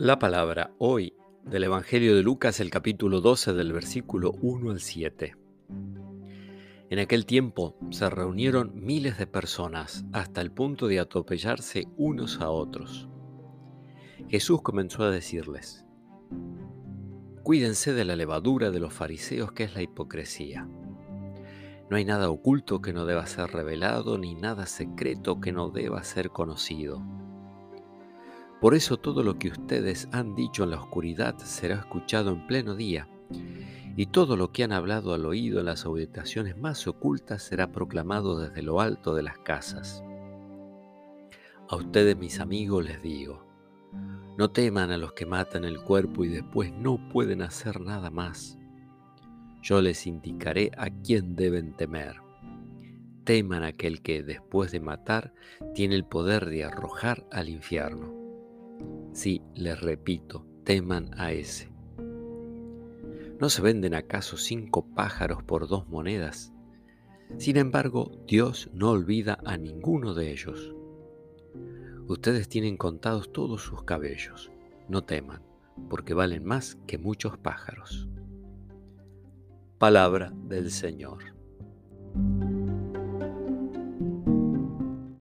La palabra hoy del Evangelio de Lucas, el capítulo 12 del versículo 1 al 7. En aquel tiempo se reunieron miles de personas hasta el punto de atropellarse unos a otros. Jesús comenzó a decirles, Cuídense de la levadura de los fariseos que es la hipocresía. No hay nada oculto que no deba ser revelado, ni nada secreto que no deba ser conocido por eso todo lo que ustedes han dicho en la oscuridad será escuchado en pleno día, y todo lo que han hablado al oído en las habitaciones más ocultas será proclamado desde lo alto de las casas. A ustedes, mis amigos, les digo, no teman a los que matan el cuerpo y después no pueden hacer nada más. Yo les indicaré a quién deben temer. Teman a aquel que, después de matar, tiene el poder de arrojar al infierno. Sí, les repito, teman a ese. ¿No se venden acaso cinco pájaros por dos monedas? Sin embargo, Dios no olvida a ninguno de ellos. Ustedes tienen contados todos sus cabellos. No teman, porque valen más que muchos pájaros. Palabra del Señor.